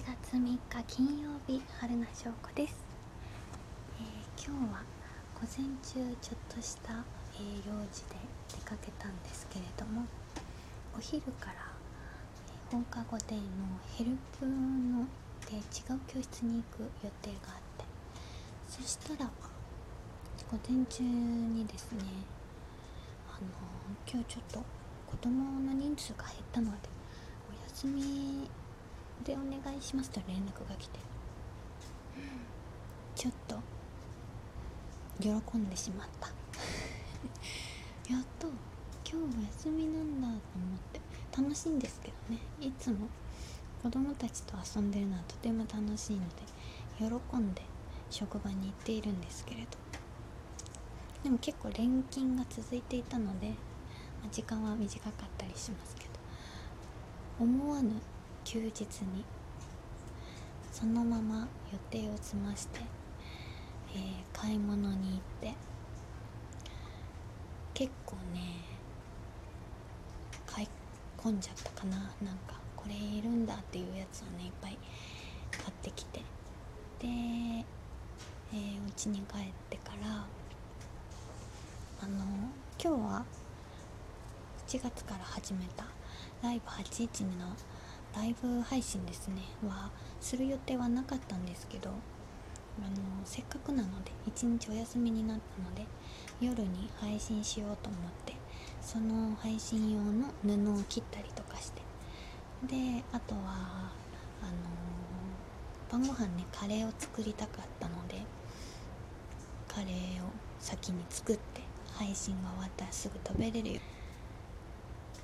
月3日金曜日春名翔子です、えー、今日は午前中ちょっとした、えー、用事で出かけたんですけれどもお昼から、えー、放課後でのヘルプので違う教室に行く予定があってそしたら午前中にですねあの今日ちょっと子供の人数が減ったのでお休みでお願いしますと連絡が来て。ちょっと喜んでしまった。やっと今日お休みなんだと思って楽しいんですけどね。いつも子供たちと遊んでるのはとても楽しいので喜んで職場に行っているんですけれど。でも結構連勤が続いていたので、まあ、時間は短かったりしますけど。思わぬ休日に。そのまま予定を済まして、えー、買い物に行って。結構ね買い込んじゃったかな。なんかこれいるんだっていうやつをねいっぱい買ってきて。で、えー、お家に帰ってからあの今日は7月から始めたライブ812のライブ配信ですね。はする予定はなかったんですけどあのせっかくなので一日お休みになったので夜に配信しようと思ってその配信用の布を切ったりとかしてであとはあの晩ご飯ねカレーを作りたかったのでカレーを先に作って配信が終わったらすぐ食べれるよ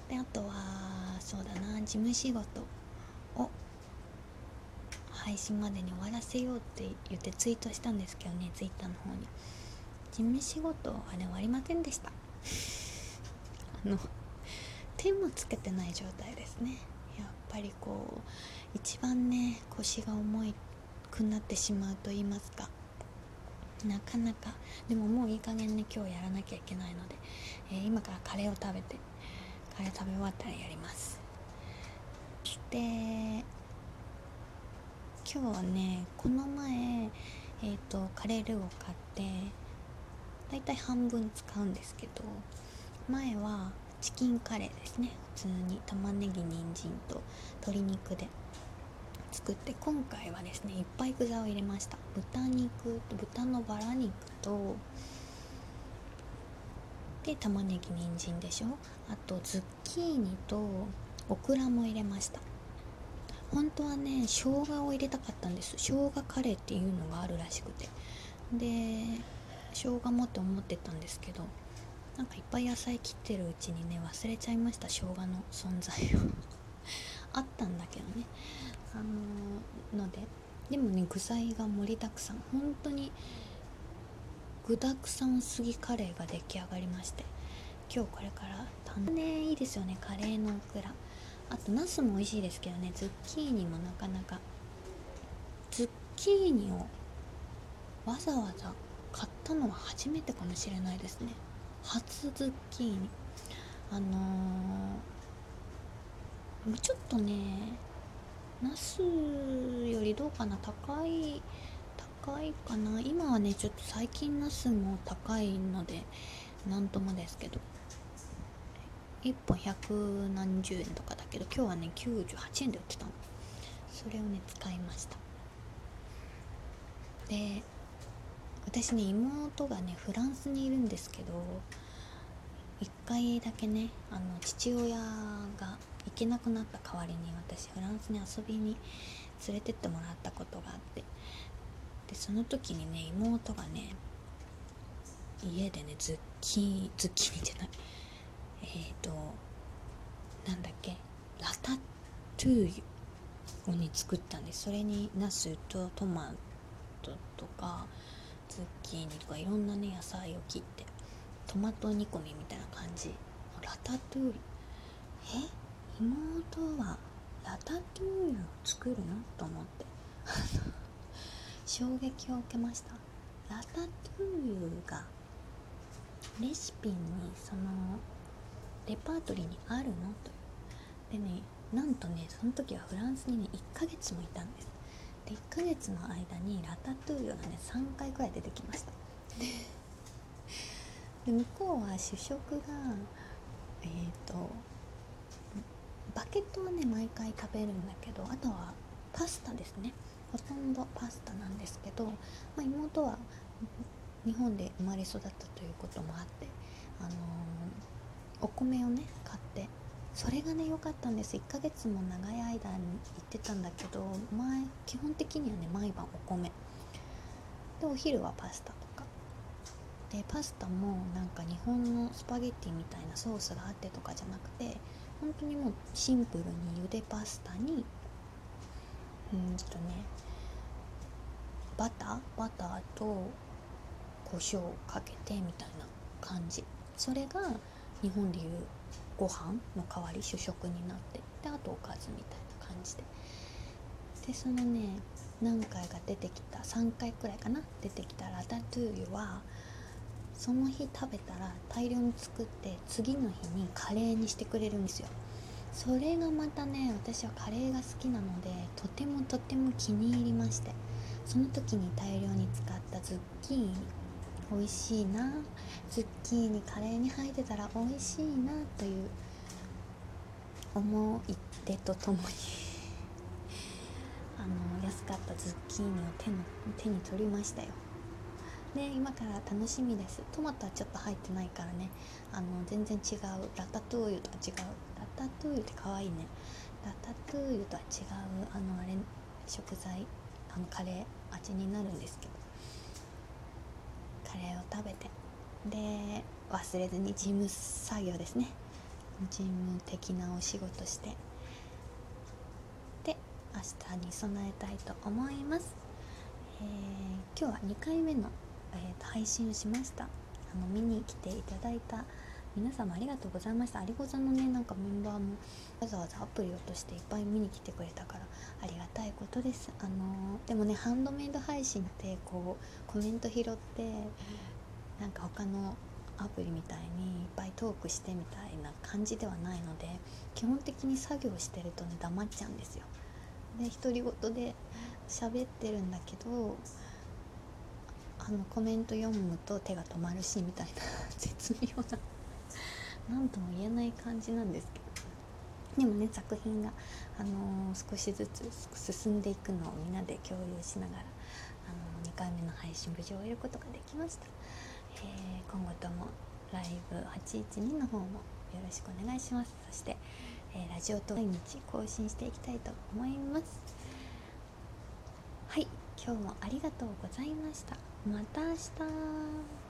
であとはそうだな事務仕事配信までに終わらせようって言ってツイートしたんですけどねツイッターの方に。事務仕事あれ終わりませんでした。あの手もつけてない状態ですね。やっぱりこう一番ね腰が重いくなってしまうと言いますか。なかなかでももういい加減ね今日やらなきゃいけないので、えー、今からカレーを食べてカレー食べ終わったらやります。で今日はねこの前えっ、ー、とカレールーを買ってだいたい半分使うんですけど前はチキンカレーですね。普通に。玉ねぎ人参と鶏肉で作って今回はですねいっぱい具材を入れました。豚肉と豚のバラ肉とで玉ねぎ人参でしょ。あとズッキーニとオクラも入れました。本当はね生姜を入れたかったんです。生姜カレーっていうのがあるらしくて。で生姜もって思ってたんですけどなんかいっぱい野菜切ってるうちにね忘れちゃいました生姜の存在を。あったんだけどね。あのー、のででもね具材が盛りだくさん。本当に具だくさんすぎカレーが出来上がりまして。今日これからねいいですよねカレーのオクラ。あとナスも美味しいですけどね。ズッキーニもなかなか。ズッキーニをわざわざ買ったのは初めてかもしれないですね。初ズッキーニ。あのー、ちょっとねナスよりどうかな？高い高いかな？今はねちょっと最近ナスも高いのでなんともですけど。1本百何十円とかだけど今日はね98円で売ってたの。それをね使いました。で私ね妹がねフランスにいるんですけど1回だけねあの父親が行けなくなった代わりに私フランスに遊びに連れてってもらったことがあって。でその時にね妹がね家でねズッキーズッキーニじゃない。えっ、ー、となんだっけ？ラタトゥーユをね作ったんです。それにナスとトマトとかズッキーニとかいろんなね野菜を切ってトマト煮込みみたいな感じ。ラタトゥーユえ？妹はラタトゥーユを作るの？と思って。衝撃を受けました。ラタトゥーユがレシピにそのレパートリーにあるの？と。いうでねなんとねその時はフランスにね1ヶ月もいたんです。で1ヶ月の間にラタトゥーユがね3回くらい出てきました。で向こうは主食がえっ、ー、とバケットはね毎回食べるんだけどあとはパスタですね。ほとんどパスタなんですけど、まあ、妹は日本で生まれ育ったということもあってあのー、お米をね買って。それがね良かったんです。1ヶ月も長い間に行ってたんだけど前基本的にはね毎晩お米。でお昼はパスタとか。でパスタもなんか日本のスパゲッティみたいなソースがあってとかじゃなくて本当にもうシンプルにゆでパスタにうんとねバター？バターと胡椒をかけてみたいな感じ。それが日本でいうご飯の代わり主食になってであとおかずみたいな感じで。でそのね何回か出てきた3回くらいかな出てきたラタトゥーユはその日食べたら大量に作って次の日にカレーにしてくれるんですよ。それがまたね私はカレーが好きなのでとてもとても気に入りまして。その時に大量に使ったズッキーニ美味しいな。ズッキーニカレーに入ってたら美味しいなという思い出とともに。あの安かったズッキーニを手の手に取りましたよ。で今から楽しみです。トマトはちょっと入ってないからね。あの全然違う。ラタトゥーユとは違う。ラタトゥーユって可愛いね。ラタトゥーユとは違うあのあれ食材あのカレー味になるんですけど。れを食べてで忘れずに事務作業ですね。事務的なお仕事してで明日に備えたいと思います、えー、今日は2回目の、えーと、配信をしました。あの見に来ていただいた皆様ありがとうございました。ありござのねなんかメンバーもわざわざアプリ落としていっぱい見に来てくれたからありがたいことです。あのー、でもねハンドメイド配信ってこうコメント拾ってなんか他のアプリみたいにいっぱいトークしてみたいな感じではないので基本的に作業してるとね黙っちゃうんですよ。で独り言で喋ってるんだけどあのコメント読むと手が止まるしみたいな 絶妙な何とも言えない感じなんですけど。でもね作品が、あのー、少しずつ進んでいくのをみんなで共有しながら、あのー、2回目の配信無事終えることができました、えー、今後ともライブ812の方もよろしくお願いします。そして、えラジオと毎日更新していきたいと思います。はい今日もありがとうございました。また明日。